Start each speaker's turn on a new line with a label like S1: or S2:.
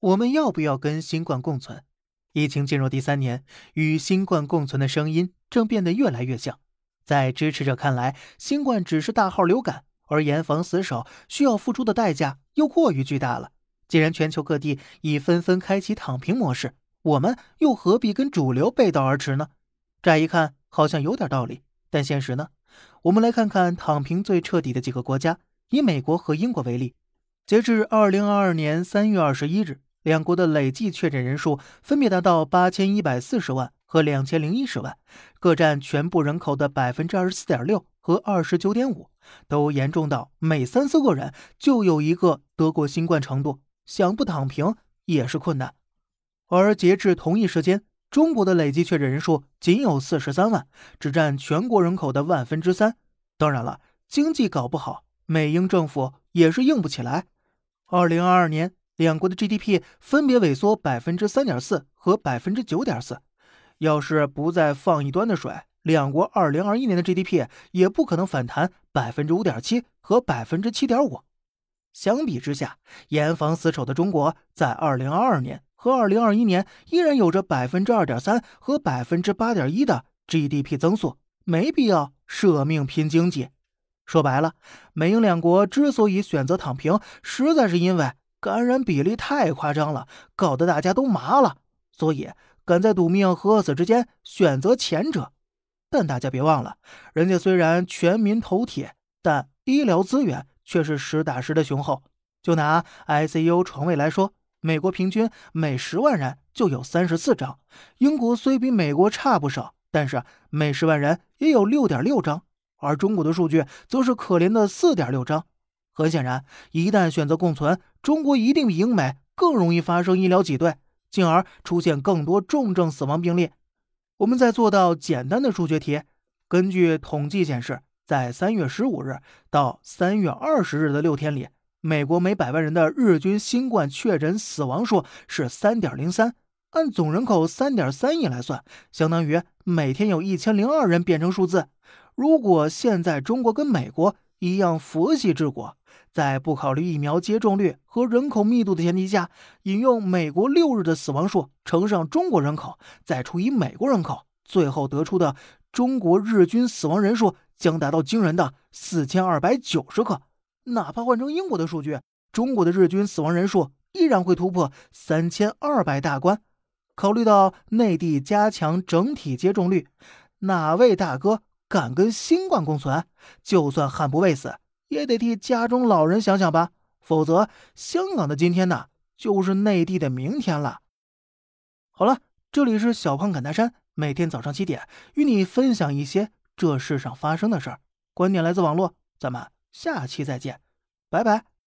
S1: 我们要不要跟新冠共存？疫情进入第三年，与新冠共存的声音正变得越来越像。在支持者看来，新冠只是大号流感，而严防死守需要付出的代价又过于巨大了。既然全球各地已纷纷开启躺平模式，我们又何必跟主流背道而驰呢？乍一看好像有点道理，但现实呢？我们来看看躺平最彻底的几个国家，以美国和英国为例。截至二零二二年三月二十一日。两国的累计确诊人数分别达到八千一百四十万和两千零一十万，各占全部人口的百分之二十四点六和二十九点五，都严重到每三四个人就有一个得过新冠程度，想不躺平也是困难。而截至同一时间，中国的累计确诊人数仅有四十三万，只占全国人口的万分之三。当然了，经济搞不好，美英政府也是硬不起来。二零二二年。两国的 GDP 分别萎缩百分之三点四和百分之九点四，要是不再放一端的水，两国二零二一年的 GDP 也不可能反弹百分之五点七和百分之七点五。相比之下，严防死守的中国在二零二二年和二零二一年依然有着百分之二点三和百分之八点一的 GDP 增速，没必要舍命拼经济。说白了，美英两国之所以选择躺平，实在是因为。感染比例太夸张了，搞得大家都麻了，所以敢在赌命和饿死之间选择前者。但大家别忘了，人家虽然全民头铁，但医疗资源却是实打实的雄厚。就拿 ICU 床位来说，美国平均每十万人就有三十四张，英国虽比美国差不少，但是每十万人也有六点六张，而中国的数据则是可怜的四点六张。很显然，一旦选择共存，中国一定比英美更容易发生医疗挤兑，进而出现更多重症死亡病例。我们再做到简单的数学题：根据统计显示，在三月十五日到三月二十日的六天里，美国每百万人的日均新冠确诊死亡数是三点零三，按总人口三点三亿来算，相当于每天有一千零二人变成数字。如果现在中国跟美国一样佛系治国，在不考虑疫苗接种率和人口密度的前提下，引用美国六日的死亡数乘上中国人口，再除以美国人口，最后得出的中国日均死亡人数将达到惊人的四千二百九十克。哪怕换成英国的数据，中国的日均死亡人数依然会突破三千二百大关。考虑到内地加强整体接种率，哪位大哥敢跟新冠共存？就算悍不畏死。也得替家中老人想想吧，否则香港的今天呢，就是内地的明天了。好了，这里是小胖侃大山，每天早上七点与你分享一些这世上发生的事儿，观点来自网络，咱们下期再见，拜拜。